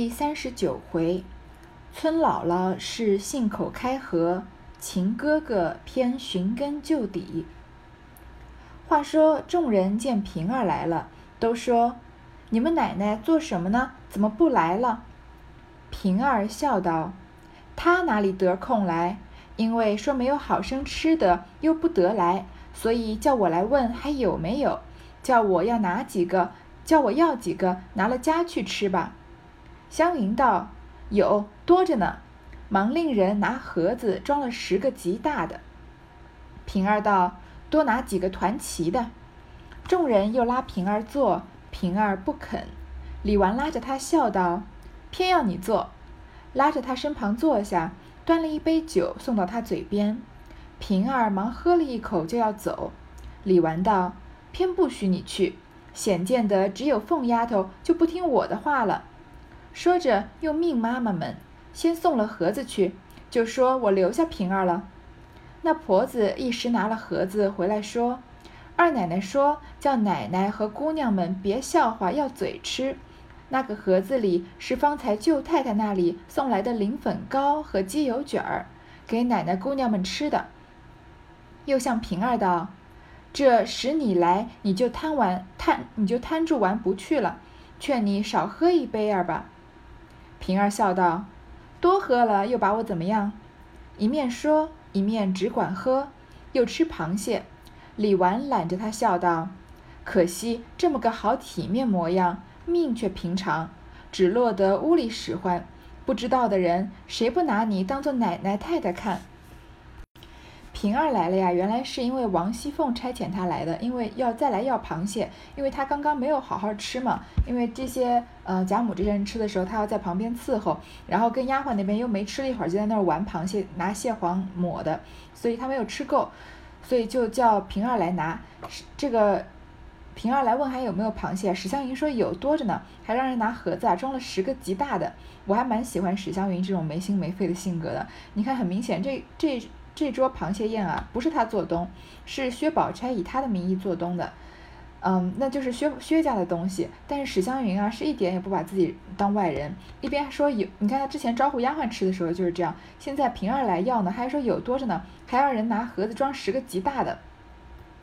第三十九回，村姥姥是信口开河，秦哥哥偏寻根究底。话说众人见平儿来了，都说：“你们奶奶做什么呢？怎么不来了？”平儿笑道：“她哪里得空来？因为说没有好生吃的，又不得来，所以叫我来问还有没有，叫我要拿几个，叫我要几个，拿了家去吃吧。”湘云道：“有多着呢。”忙令人拿盒子装了十个极大的。平儿道：“多拿几个团旗的。”众人又拉平儿坐，平儿不肯。李纨拉着她笑道：“偏要你坐。”拉着她身旁坐下，端了一杯酒送到她嘴边。平儿忙喝了一口就要走。李纨道：“偏不许你去，显见得只有凤丫头就不听我的话了。”说着，又命妈妈们先送了盒子去，就说我留下平儿了。那婆子一时拿了盒子回来，说：“二奶奶说叫奶奶和姑娘们别笑话，要嘴吃。那个盒子里是方才舅太太那里送来的灵粉糕和鸡油卷儿，给奶奶姑娘们吃的。”又向平儿道：“这使你来，你就贪玩贪，你就贪住玩不去了，劝你少喝一杯儿吧。”平儿笑道：“多喝了又把我怎么样？”一面说，一面只管喝，又吃螃蟹。李纨揽着他笑道：“可惜这么个好体面模样，命却平常，只落得屋里使唤。不知道的人，谁不拿你当做奶奶太太看？”平儿来了呀，原来是因为王熙凤差遣她来的，因为要再来要螃蟹，因为她刚刚没有好好吃嘛。因为这些呃贾母这些人吃的时候，她要在旁边伺候，然后跟丫鬟那边又没吃了一会儿，就在那儿玩螃蟹，拿蟹黄抹的，所以她没有吃够，所以就叫平儿来拿。这个平儿来问还有没有螃蟹，史湘云说有多着呢，还让人拿盒子啊装了十个极大的。我还蛮喜欢史湘云这种没心没肺的性格的。你看，很明显这这。这桌螃蟹宴啊，不是他做东，是薛宝钗以他的名义做东的，嗯，那就是薛薛家的东西。但是史湘云啊，是一点也不把自己当外人，一边说有，你看他之前招呼丫鬟吃的时候就是这样，现在平儿来要呢，还说有多着呢，还让人拿盒子装十个极大的。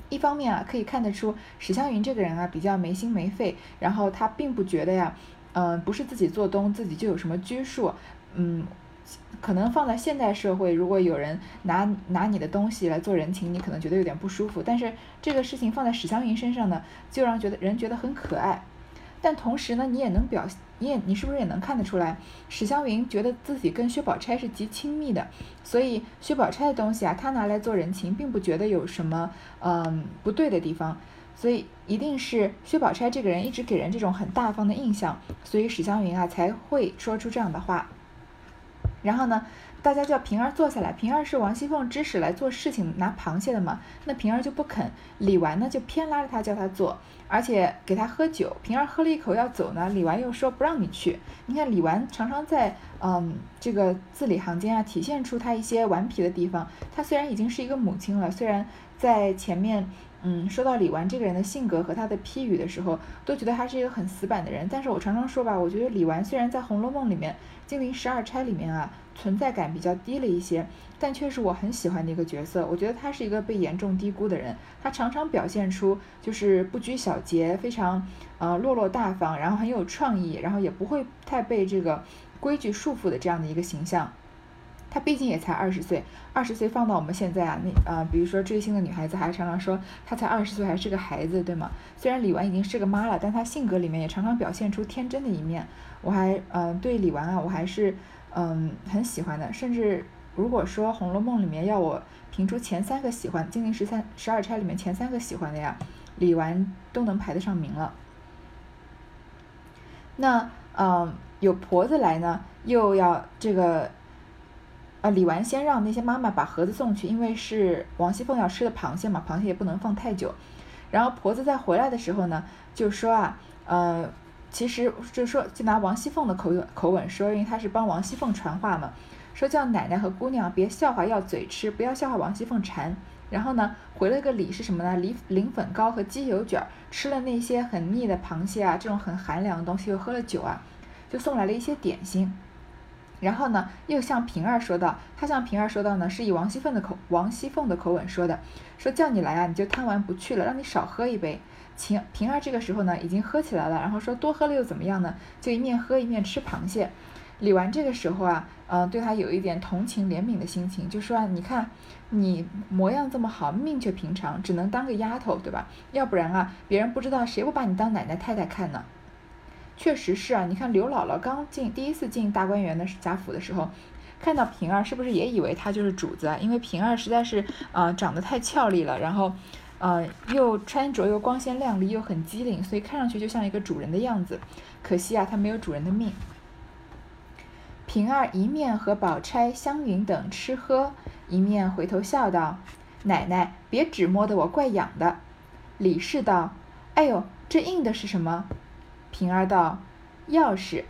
一方面啊，可以看得出史湘云这个人啊，比较没心没肺，然后他并不觉得呀，嗯，不是自己做东，自己就有什么拘束，嗯。可能放在现代社会，如果有人拿拿你的东西来做人情，你可能觉得有点不舒服。但是这个事情放在史湘云身上呢，就让觉得人觉得很可爱。但同时呢，你也能表，你也你是不是也能看得出来，史湘云觉得自己跟薛宝钗是极亲密的，所以薛宝钗的东西啊，她拿来做人情，并不觉得有什么嗯不对的地方。所以一定是薛宝钗这个人一直给人这种很大方的印象，所以史湘云啊才会说出这样的话。然后呢，大家叫平儿坐下来。平儿是王熙凤指使来做事情拿螃蟹的嘛，那平儿就不肯。李纨呢就偏拉着她叫她坐，而且给她喝酒。平儿喝了一口要走呢，李纨又说不让你去。你看李纨常常在嗯这个字里行间啊体现出她一些顽皮的地方。她虽然已经是一个母亲了，虽然在前面。嗯，说到李纨这个人的性格和他的批语的时候，都觉得他是一个很死板的人。但是我常常说吧，我觉得李纨虽然在《红楼梦》里面，金陵十二钗里面啊，存在感比较低了一些，但却是我很喜欢的一个角色。我觉得他是一个被严重低估的人，他常常表现出就是不拘小节，非常呃落落大方，然后很有创意，然后也不会太被这个规矩束缚的这样的一个形象。她毕竟也才二十岁，二十岁放到我们现在啊，那呃，比如说追星的女孩子，还常常说她才二十岁还是个孩子，对吗？虽然李纨已经是个妈了，但她性格里面也常常表现出天真的一面。我还嗯对李纨啊，我还是嗯很喜欢的。甚至如果说《红楼梦》里面要我评出前三个喜欢，金陵十三十二钗里面前三个喜欢的呀，李纨都能排得上名了。那嗯有婆子来呢，又要这个。啊，李纨先让那些妈妈把盒子送去，因为是王熙凤要吃的螃蟹嘛，螃蟹也不能放太久。然后婆子在回来的时候呢，就说啊，呃，其实就说就拿王熙凤的口口吻说，因为她是帮王熙凤传话嘛，说叫奶奶和姑娘别笑话要嘴吃，不要笑话王熙凤馋。然后呢，回了个礼是什么呢？礼零粉糕和鸡油卷，吃了那些很腻的螃蟹啊，这种很寒凉的东西，又喝了酒啊。就送来了一些点心。然后呢，又向平儿说道，他向平儿说道呢，是以王熙凤的口王熙凤的口吻说的，说叫你来啊，你就贪玩不去了，让你少喝一杯。平平儿这个时候呢，已经喝起来了，然后说多喝了又怎么样呢？就一面喝一面吃螃蟹。李纨这个时候啊，呃，对他有一点同情怜悯的心情，就说啊，你看你模样这么好，命却平常，只能当个丫头，对吧？要不然啊，别人不知道谁不把你当奶奶太太看呢？确实是啊，你看刘姥姥刚进第一次进大观园的贾府的时候，看到平儿，是不是也以为她就是主子啊？因为平儿实在是啊长得太俏丽了，然后，呃，又穿着又光鲜亮丽，又很机灵，所以看上去就像一个主人的样子。可惜啊，她没有主人的命。平儿一面和宝钗、湘云等吃喝，一面回头笑道：“奶奶别只摸得我怪痒的。”李氏道：“哎呦，这硬的是什么？”平儿道：“钥匙。”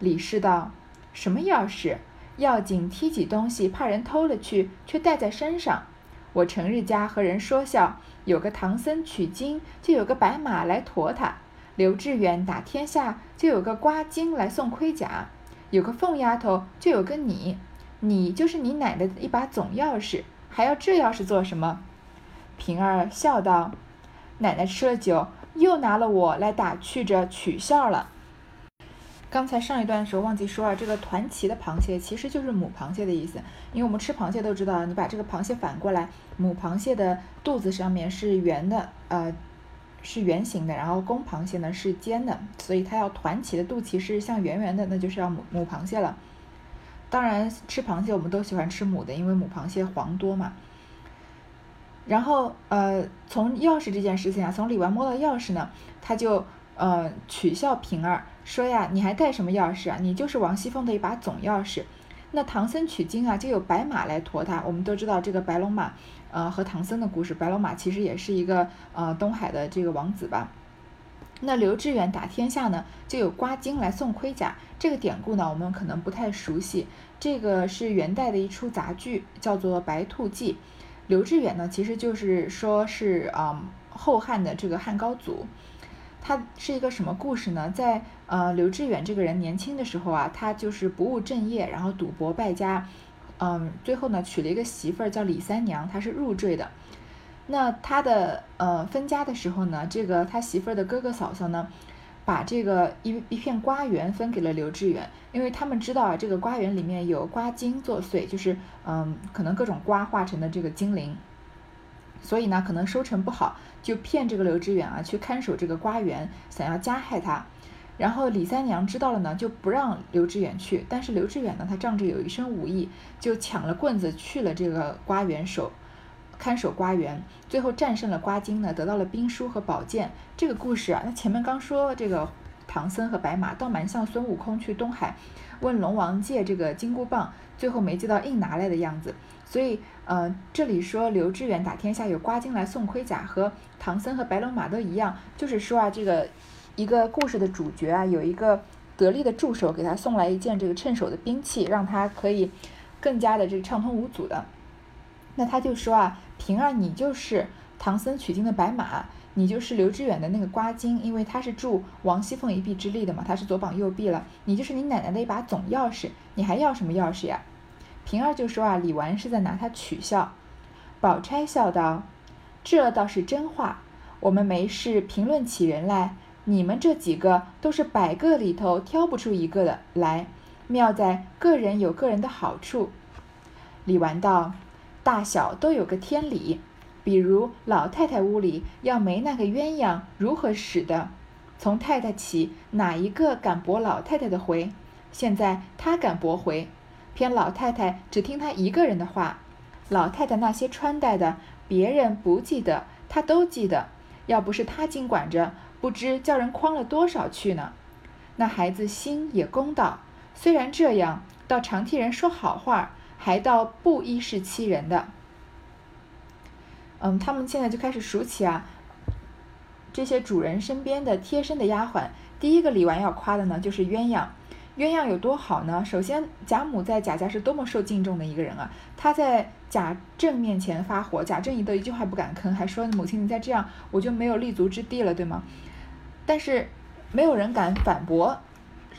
李氏道：“什么钥匙？要紧提起东西，怕人偷了去，却带在身上。我成日家和人说笑，有个唐僧取经，就有个白马来驮他；刘志远打天下，就有个瓜精来送盔甲；有个凤丫头，就有个你。你就是你奶奶的一把总钥匙，还要这钥匙做什么？”平儿笑道：“奶奶吃了酒。”又拿了我来打趣着取笑了。刚才上一段的时候忘记说啊，这个团旗的螃蟹其实就是母螃蟹的意思。因为我们吃螃蟹都知道，你把这个螃蟹反过来，母螃蟹的肚子上面是圆的，呃，是圆形的，然后公螃蟹呢是尖的，所以它要团起的肚脐是像圆圆的，那就是要母母螃蟹了。当然吃螃蟹我们都喜欢吃母的，因为母螃蟹黄多嘛。然后，呃，从钥匙这件事情啊，从李纨摸到钥匙呢，他就呃取笑平儿说呀：“你还带什么钥匙啊？你就是王熙凤的一把总钥匙。那唐僧取经啊，就有白马来驮他。我们都知道这个白龙马，呃，和唐僧的故事。白龙马其实也是一个呃东海的这个王子吧。那刘志远打天下呢，就有刮金来送盔甲。这个典故呢，我们可能不太熟悉。这个是元代的一出杂剧，叫做《白兔记》。刘志远呢，其实就是说是啊后汉的这个汉高祖，他是一个什么故事呢？在呃刘志远这个人年轻的时候啊，他就是不务正业，然后赌博败家，嗯，最后呢娶了一个媳妇儿叫李三娘，她是入赘的。那他的呃分家的时候呢，这个他媳妇儿的哥哥嫂嫂呢。把这个一一片瓜园分给了刘志远，因为他们知道啊，这个瓜园里面有瓜精作祟，就是嗯，可能各种瓜化成的这个精灵，所以呢，可能收成不好，就骗这个刘志远啊去看守这个瓜园，想要加害他。然后李三娘知道了呢，就不让刘志远去，但是刘志远呢，他仗着有一身武艺，就抢了棍子去了这个瓜园守。看守瓜园，最后战胜了瓜精呢，得到了兵书和宝剑。这个故事啊，那前面刚说这个唐僧和白马，倒蛮像孙悟空去东海问龙王借这个金箍棒，最后没借到硬拿来的样子。所以，呃，这里说刘志远打天下有瓜精来送盔甲，和唐僧和白龙马都一样，就是说啊，这个一个故事的主角啊，有一个得力的助手给他送来一件这个趁手的兵器，让他可以更加的这个畅通无阻的。那他就说啊。平儿，你就是唐僧取经的白马，你就是刘知远的那个瓜精，因为他是助王熙凤一臂之力的嘛，他是左膀右臂了。你就是你奶奶的一把总钥匙，你还要什么钥匙呀？平儿就说啊，李纨是在拿他取笑。宝钗笑道：“这倒是真话，我们没事评论起人来，你们这几个都是百个里头挑不出一个的来，妙在个人有个人的好处。”李纨道。大小都有个天理，比如老太太屋里要没那个鸳鸯，如何使的？从太太起，哪一个敢驳老太太的回？现在他敢驳回，偏老太太只听他一个人的话。老太太那些穿戴的，别人不记得，他都记得。要不是他经管着，不知叫人诓了多少去呢。那孩子心也公道，虽然这样，倒常替人说好话。还到不一视欺人的，嗯，他们现在就开始数起啊，这些主人身边的贴身的丫鬟。第一个李纨要夸的呢，就是鸳鸯。鸳鸯有多好呢？首先，贾母在贾家是多么受敬重的一个人啊！她在贾政面前发火，贾政一都一句话不敢吭，还说母亲你再这样，我就没有立足之地了，对吗？但是没有人敢反驳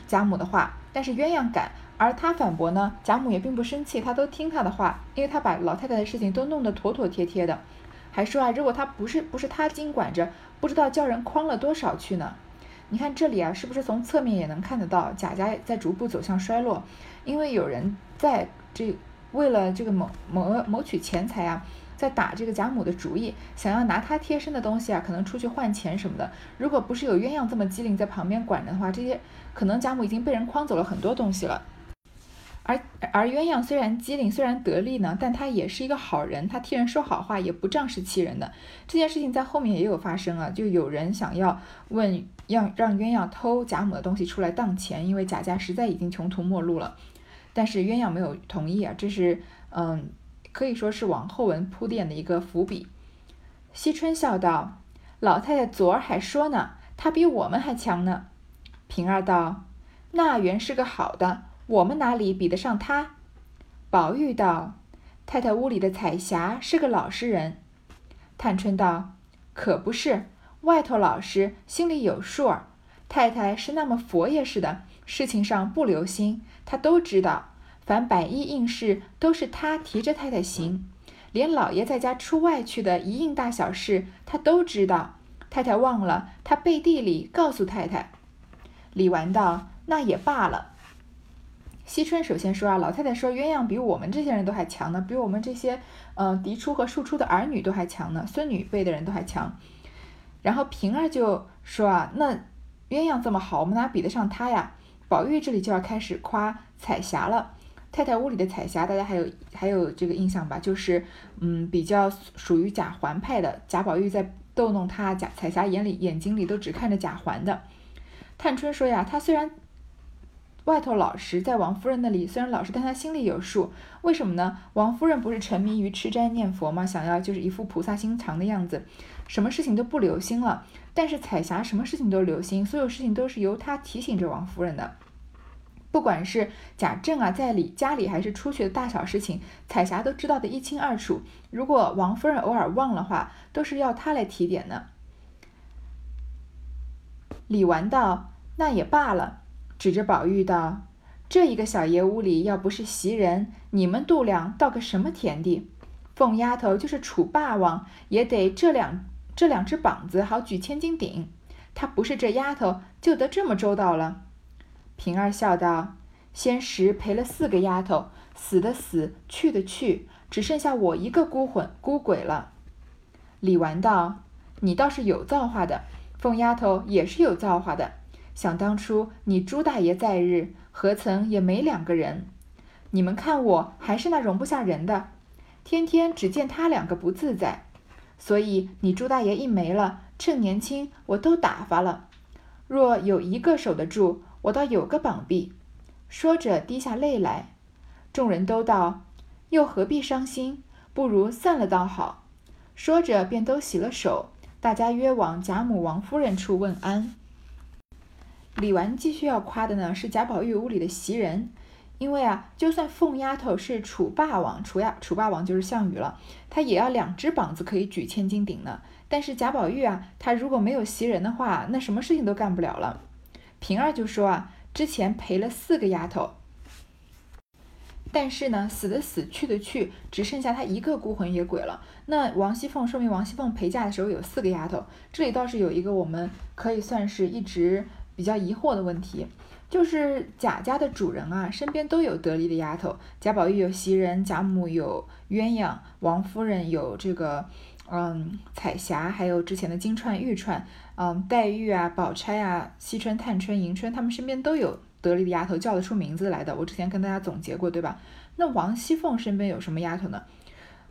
贾母的话，但是鸳鸯敢。而他反驳呢，贾母也并不生气，他都听他的话，因为他把老太太的事情都弄得妥妥帖帖的，还说啊，如果他不是不是他经管着，不知道叫人诓了多少去呢。你看这里啊，是不是从侧面也能看得到贾家在逐步走向衰落？因为有人在这为了这个谋谋谋取钱财啊。在打这个贾母的主意，想要拿她贴身的东西啊，可能出去换钱什么的。如果不是有鸳鸯这么机灵在旁边管着的话，这些可能贾母已经被人诓走了很多东西了。而而鸳鸯虽然机灵，虽然得力呢，但她也是一个好人，她替人说好话，也不仗势欺人的。这件事情在后面也有发生啊，就有人想要问让让鸳鸯偷贾母的东西出来当钱，因为贾家实在已经穷途末路了。但是鸳鸯没有同意啊，这是嗯。可以说是往后文铺垫的一个伏笔。惜春笑道：“老太太昨儿还说呢，她比我们还强呢。”平儿道：“那原是个好的，我们哪里比得上他？”宝玉道：“太太屋里的彩霞是个老实人。”探春道：“可不是，外头老实，心里有数儿。太太是那么佛爷似的，事情上不留心，她都知道。”凡百依应事都是他提着太太行，连老爷在家出外去的一应大小事，他都知道。太太忘了，他背地里告诉太太。李纨道：“那也罢了。”惜春首先说啊，老太太说鸳鸯比我们这些人都还强呢，比我们这些呃嫡出和庶出的儿女都还强呢，孙女辈的人都还强。然后平儿就说啊，那鸳鸯这么好，我们哪比得上她呀？宝玉这里就要开始夸彩霞了。太太屋里的彩霞，大家还有还有这个印象吧？就是，嗯，比较属于贾环派的。贾宝玉在逗弄他，贾彩霞眼里眼睛里都只看着贾环的。探春说呀，他虽然外头老实，在王夫人那里虽然老实，但他心里有数。为什么呢？王夫人不是沉迷于吃斋念佛吗？想要就是一副菩萨心肠的样子，什么事情都不留心了。但是彩霞什么事情都留心，所有事情都是由她提醒着王夫人的。不管是贾政啊，在里家里还是出去的大小事情，彩霞都知道的一清二楚。如果王夫人偶尔忘了话，都是要她来提点呢。李纨道：“那也罢了。”指着宝玉道：“这一个小爷屋里，要不是袭人，你们度量到个什么田地？凤丫头就是楚霸王，也得这两这两只膀子好举千斤顶。她不是这丫头，就得这么周到了。”平儿笑道：“先时赔了四个丫头，死的死，去的去，只剩下我一个孤魂孤鬼了。”李纨道：“你倒是有造化的，凤丫头也是有造化的。想当初你朱大爷在日，何曾也没两个人？你们看我还是那容不下人的，天天只见他两个不自在。所以你朱大爷一没了，趁年轻我都打发了。若有一个守得住。”我倒有个膀臂，说着滴下泪来。众人都道：“又何必伤心？不如散了倒好。”说着便都洗了手，大家约往贾母、王夫人处问安。李纨继续要夸的呢是贾宝玉屋里的袭人，因为啊，就算凤丫头是楚霸王，楚呀楚霸王就是项羽了，他也要两只膀子可以举千斤顶呢。但是贾宝玉啊，他如果没有袭人的话，那什么事情都干不了了。平儿就说啊，之前赔了四个丫头，但是呢，死的死，去的去，只剩下他一个孤魂野鬼了。那王熙凤说明王熙凤陪嫁的时候有四个丫头，这里倒是有一个我们可以算是一直比较疑惑的问题，就是贾家的主人啊，身边都有得力的丫头，贾宝玉有袭人，贾母有鸳鸯，王夫人有这个。嗯，彩霞还有之前的金钏、玉钏，嗯，黛玉啊、宝钗啊、惜春、探春、迎春，他们身边都有得力的丫头，叫得出名字来的。我之前跟大家总结过，对吧？那王熙凤身边有什么丫头呢？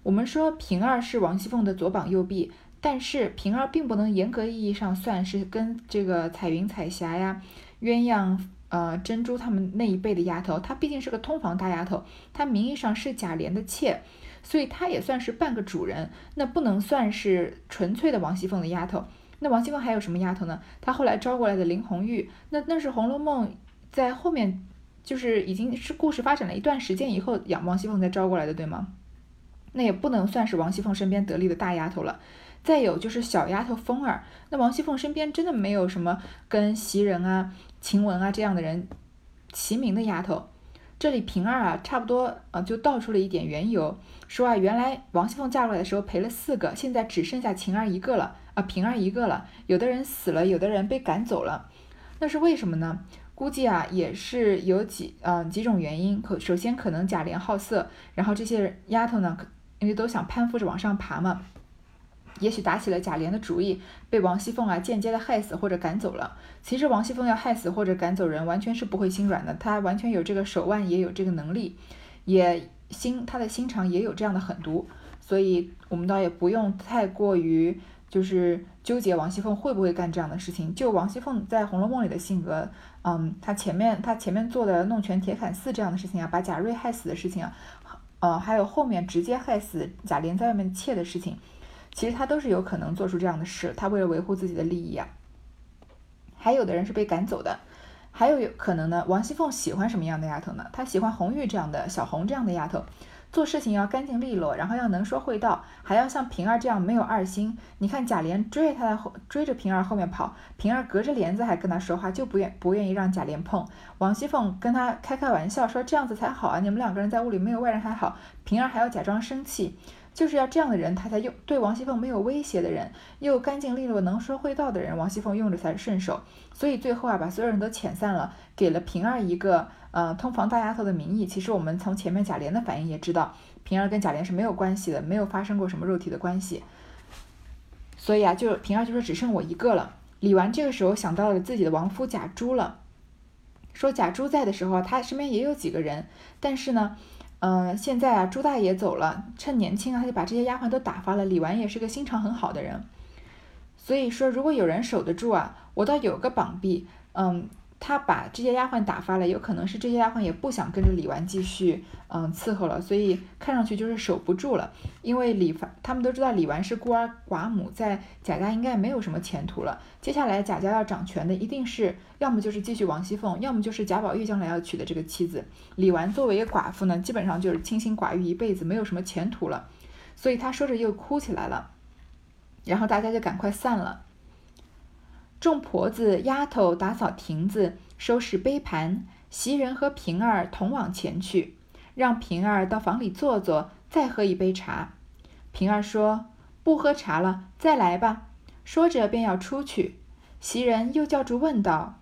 我们说平儿是王熙凤的左膀右臂，但是平儿并不能严格意义上算是跟这个彩云、彩霞呀、鸳鸯、呃珍珠他们那一辈的丫头，她毕竟是个通房大丫头，她名义上是贾琏的妾。所以她也算是半个主人，那不能算是纯粹的王熙凤的丫头。那王熙凤还有什么丫头呢？她后来招过来的林红玉，那那是《红楼梦》在后面，就是已经是故事发展了一段时间以后，养王熙凤才招过来的，对吗？那也不能算是王熙凤身边得力的大丫头了。再有就是小丫头凤儿，那王熙凤身边真的没有什么跟袭人啊、晴雯啊这样的人齐名的丫头。这里平儿啊，差不多呃就道出了一点缘由，说啊，原来王熙凤嫁过来的时候陪了四个，现在只剩下晴儿一个了啊，平儿一个了。有的人死了，有的人被赶走了，那是为什么呢？估计啊，也是有几嗯几种原因。可首先可能贾琏好色，然后这些丫头呢，因为都想攀附着往上爬嘛。也许打起了贾琏的主意，被王熙凤啊间接的害死或者赶走了。其实王熙凤要害死或者赶走人，完全是不会心软的，她完全有这个手腕，也有这个能力，也心她的心肠也有这样的狠毒，所以我们倒也不用太过于就是纠结王熙凤会不会干这样的事情。就王熙凤在《红楼梦》里的性格，嗯，她前面她前面做的弄权铁槛寺这样的事情啊，把贾瑞害死的事情啊，呃，还有后面直接害死贾琏在外面妾的事情。其实他都是有可能做出这样的事，他为了维护自己的利益啊。还有的人是被赶走的，还有有可能呢。王熙凤喜欢什么样的丫头呢？她喜欢红玉这样的小红这样的丫头，做事情要干净利落，然后要能说会道，还要像平儿这样没有二心。你看贾琏追着她的后，追着平儿后面跑，平儿隔着帘子还跟他说话，就不愿不愿意让贾琏碰。王熙凤跟他开开玩笑说这样子才好啊，你们两个人在屋里没有外人还好，平儿还要假装生气。就是要这样的人，他才用对王熙凤没有威胁的人，又干净利落、能说会道的人，王熙凤用着才顺手。所以最后啊，把所有人都遣散了，给了平儿一个呃通房大丫头的名义。其实我们从前面贾琏的反应也知道，平儿跟贾琏是没有关系的，没有发生过什么肉体的关系。所以啊，就平儿就说只剩我一个了。李纨这个时候想到了自己的亡夫贾珠了，说贾珠在的时候，他身边也有几个人，但是呢。嗯，现在啊，朱大爷走了，趁年轻啊，他就把这些丫鬟都打发了。李纨也是个心肠很好的人，所以说，如果有人守得住啊，我倒有个膀臂，嗯。他把这些丫鬟打发了，有可能是这些丫鬟也不想跟着李纨继续嗯伺候了，所以看上去就是守不住了。因为李凡他们都知道李纨是孤儿寡母，在贾家应该没有什么前途了。接下来贾家要掌权的一定是要么就是继续王熙凤，要么就是贾宝玉将来要娶的这个妻子。李纨作为一个寡妇呢，基本上就是清心寡欲一辈子，没有什么前途了。所以他说着又哭起来了，然后大家就赶快散了。众婆子、丫头打扫亭子、收拾杯盘，袭人和平儿同往前去，让平儿到房里坐坐，再喝一杯茶。平儿说：“不喝茶了，再来吧。”说着便要出去。袭人又叫住问道：“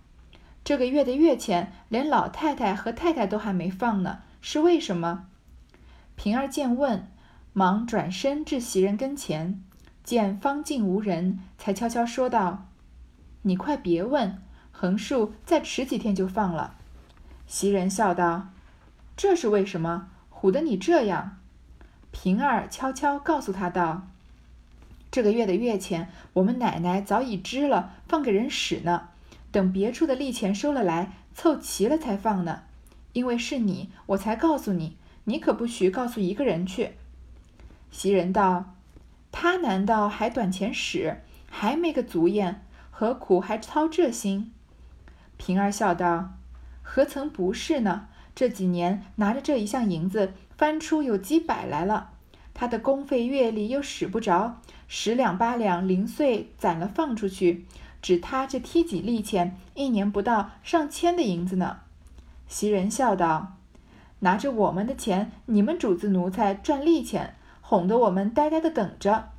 这个月的月钱，连老太太和太太都还没放呢，是为什么？”平儿见问，忙转身至袭人跟前，见方静无人，才悄悄说道。你快别问，横竖再迟几天就放了。袭人笑道：“这是为什么？唬得你这样？”平儿悄悄告诉他道：“这个月的月钱，我们奶奶早已支了，放给人使呢。等别处的利钱收了来，凑齐了才放呢。因为是你，我才告诉你，你可不许告诉一个人去。”袭人道：“他难道还短钱使，还没个足验？”何苦还操这心？平儿笑道：“何曾不是呢？这几年拿着这一项银子，翻出有几百来了。他的工费月例又使不着，十两八两零碎攒了放出去，只他这梯几利钱，一年不到上千的银子呢。”袭人笑道：“拿着我们的钱，你们主子奴才赚利钱，哄得我们呆呆的等着。”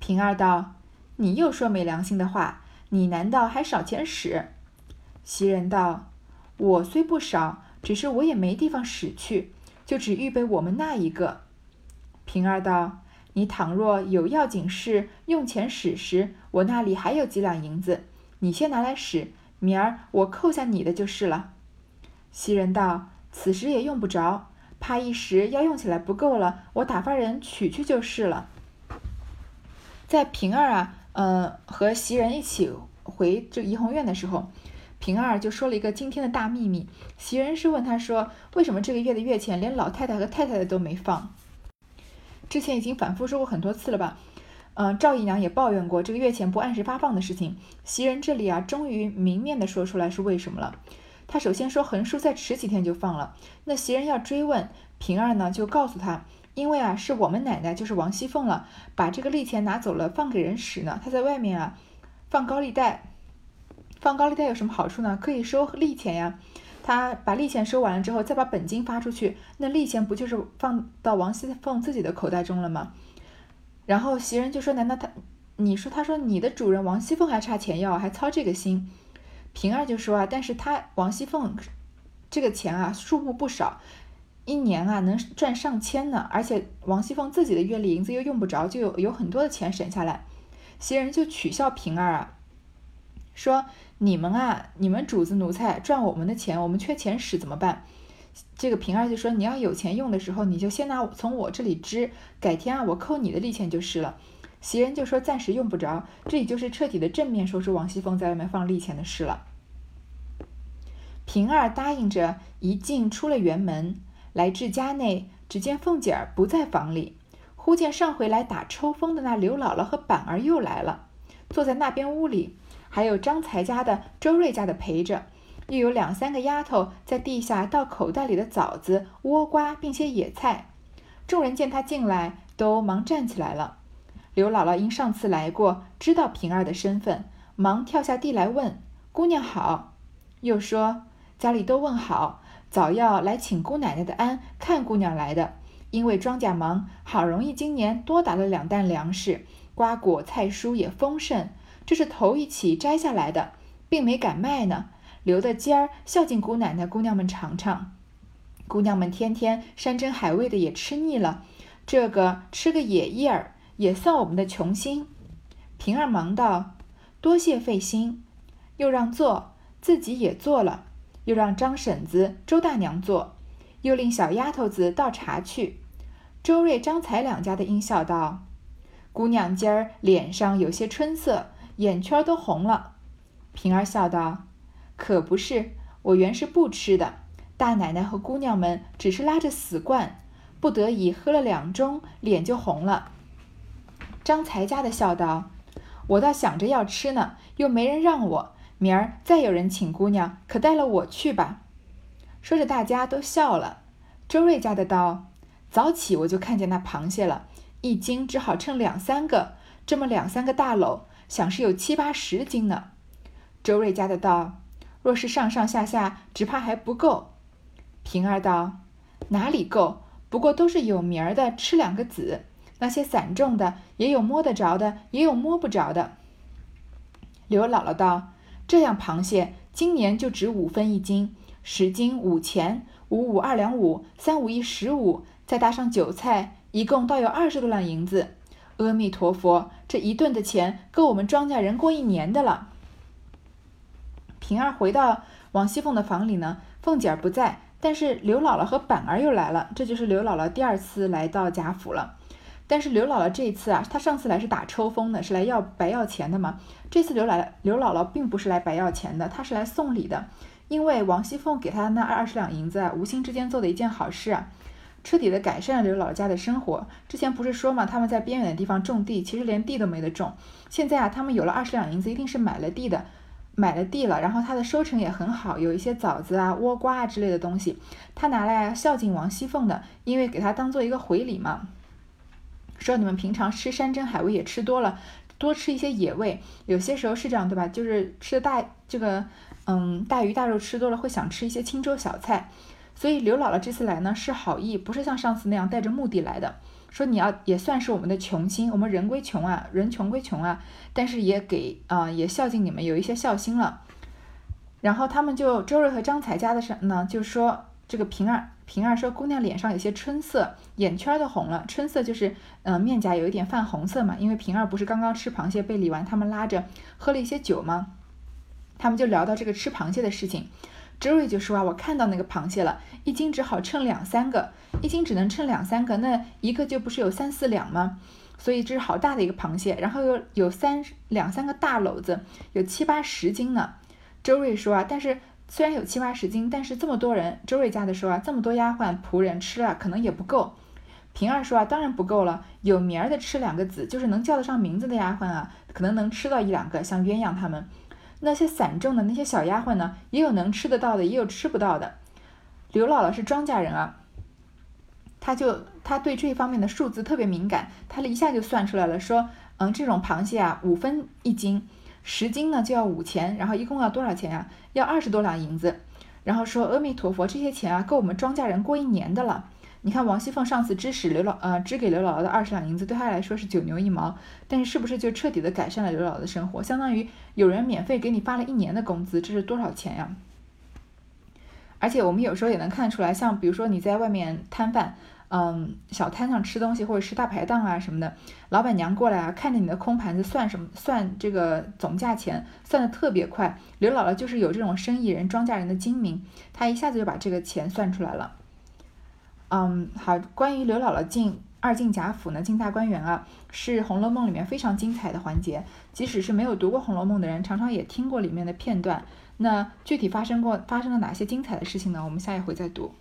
平儿道。你又说没良心的话，你难道还少钱使？袭人道：“我虽不少，只是我也没地方使去，就只预备我们那一个。”平儿道：“你倘若有要紧事用钱使时，我那里还有几两银子，你先拿来使，明儿我扣下你的就是了。”袭人道：“此时也用不着，怕一时要用起来不够了，我打发人取去就是了。”在平儿啊。嗯，和袭人一起回这怡红院的时候，平儿就说了一个惊天的大秘密。袭人是问他说：“为什么这个月的月钱连老太太和太太的都没放？”之前已经反复说过很多次了吧？嗯，赵姨娘也抱怨过这个月钱不按时发放的事情。袭人这里啊，终于明面的说出来是为什么了。他首先说横竖再迟几天就放了。那袭人要追问，平儿呢就告诉他。因为啊，是我们奶奶，就是王熙凤了，把这个利钱拿走了，放给人使呢。她在外面啊，放高利贷，放高利贷有什么好处呢？可以收利钱呀。他把利钱收完了之后，再把本金发出去，那利钱不就是放到王熙凤自己的口袋中了吗？然后袭人就说：“难道他？你说他说你的主人王熙凤还差钱要，还操这个心？”平儿就说：“啊，但是他王熙凤这个钱啊，数目不少，一年啊能赚上千呢。而且王熙凤自己的月例银子又用不着，就有有很多的钱省下来。”袭人就取笑平儿啊，说：“你们啊，你们主子奴才赚我们的钱，我们缺钱使怎么办？”这个平儿就说：“你要有钱用的时候，你就先拿从我这里支，改天啊我扣你的利钱就是了。”袭人就说：“暂时用不着。”这里就是彻底的正面说出王熙凤在外面放利钱的事了。平儿答应着，一进出了园门，来至家内，只见凤姐儿不在房里。忽见上回来打抽风的那刘姥姥和板儿又来了，坐在那边屋里，还有张才家的、周瑞家的陪着。又有两三个丫头在地下倒口袋里的枣子、倭瓜，并些野菜。众人见他进来，都忙站起来了。刘姥姥因上次来过，知道平儿的身份，忙跳下地来问：“姑娘好。”又说：“家里都问好，早要来请姑奶奶的安，看姑娘来的。因为庄稼忙，好容易今年多打了两担粮食，瓜果菜蔬也丰盛，这是头一起摘下来的，并没敢卖呢。”留的尖儿孝敬姑奶奶，姑娘们尝尝。姑娘们天天山珍海味的也吃腻了，这个吃个野叶儿也算我们的穷心。平儿忙道：“多谢费心。”又让做，自己也做了，又让张婶子、周大娘做，又令小丫头子倒茶去。周瑞、张才两家的应笑道：“姑娘今儿脸上有些春色，眼圈都红了。”平儿笑道。可不是，我原是不吃的。大奶奶和姑娘们只是拉着死灌，不得已喝了两盅，脸就红了。张才家的笑道：“我倒想着要吃呢，又没人让我。明儿再有人请姑娘，可带了我去吧。”说着，大家都笑了。周瑞家的道：“早起我就看见那螃蟹了，一斤只好称两三个，这么两三个大篓，想是有七八十斤呢。”周瑞家的道。若是上上下下，只怕还不够。平儿道：“哪里够？不过都是有名儿的，吃两个子。那些散种的，也有摸得着的，也有摸不着的。”刘姥姥道：“这样螃蟹今年就值五分一斤，十斤五钱，五五二两五，三五一十五，再搭上韭菜，一共倒有二十多两银子。阿弥陀佛，这一顿的钱够我们庄稼人过一年的了。”平儿回到王熙凤的房里呢，凤姐儿不在，但是刘姥姥和板儿又来了，这就是刘姥姥第二次来到贾府了。但是刘姥姥这一次啊，她上次来是打抽风的，是来要白要钱的嘛。这次刘姥姥刘姥姥并不是来白要钱的，她是来送礼的，因为王熙凤给她那二十两银子啊，无心之间做的一件好事啊，彻底的改善了刘姥姥家的生活。之前不是说嘛，他们在边远的地方种地，其实连地都没得种。现在啊，他们有了二十两银子，一定是买了地的。买了地了，然后它的收成也很好，有一些枣子啊、倭瓜啊之类的东西，他拿来孝敬王熙凤的，因为给他当做一个回礼嘛。说你们平常吃山珍海味也吃多了，多吃一些野味，有些时候是这样对吧？就是吃大这个，嗯，大鱼大肉吃多了会想吃一些清粥小菜，所以刘姥姥这次来呢是好意，不是像上次那样带着目的来的。说你要也算是我们的穷心，我们人归穷啊，人穷归穷啊，但是也给啊也孝敬你们，有一些孝心了。然后他们就周瑞和张彩家的上呢，就说这个平儿平儿说姑娘脸上有些春色，眼圈都红了。春色就是嗯面颊有一点泛红色嘛，因为平儿不是刚刚吃螃蟹被李纨，他们拉着喝了一些酒吗？他们就聊到这个吃螃蟹的事情。周瑞就说啊，我看到那个螃蟹了，一斤只好称两三个，一斤只能称两三个，那一个就不是有三四两吗？所以这是好大的一个螃蟹，然后又有三两三个大篓子，有七八十斤呢。周瑞说啊，但是虽然有七八十斤，但是这么多人，周瑞家的说啊，这么多丫鬟仆人吃了可能也不够。平儿说啊，当然不够了，有名儿的吃两个子，就是能叫得上名字的丫鬟啊，可能能吃到一两个，像鸳鸯他们。那些散种的那些小丫鬟呢，也有能吃得到的，也有吃不到的。刘姥姥是庄稼人啊，他就他对这方面的数字特别敏感，他一下就算出来了，说，嗯，这种螃蟹啊，五分一斤，十斤呢就要五钱，然后一共要多少钱啊？要二十多两银子。然后说阿弥陀佛，这些钱啊够我们庄稼人过一年的了。你看王熙凤上次支使刘老呃支给刘姥姥的二十两银子，对她来说是九牛一毛，但是是不是就彻底的改善了刘姥姥的生活？相当于有人免费给你发了一年的工资，这是多少钱呀？而且我们有时候也能看出来，像比如说你在外面摊贩，嗯，小摊上吃东西或者是大排档啊什么的，老板娘过来啊，看着你的空盘子算什么算这个总价钱，算的特别快。刘姥姥就是有这种生意人、庄稼人的精明，她一下子就把这个钱算出来了。嗯，好，关于刘姥姥进二进贾府呢，进大观园啊，是《红楼梦》里面非常精彩的环节。即使是没有读过《红楼梦》的人，常常也听过里面的片段。那具体发生过发生了哪些精彩的事情呢？我们下一回再读。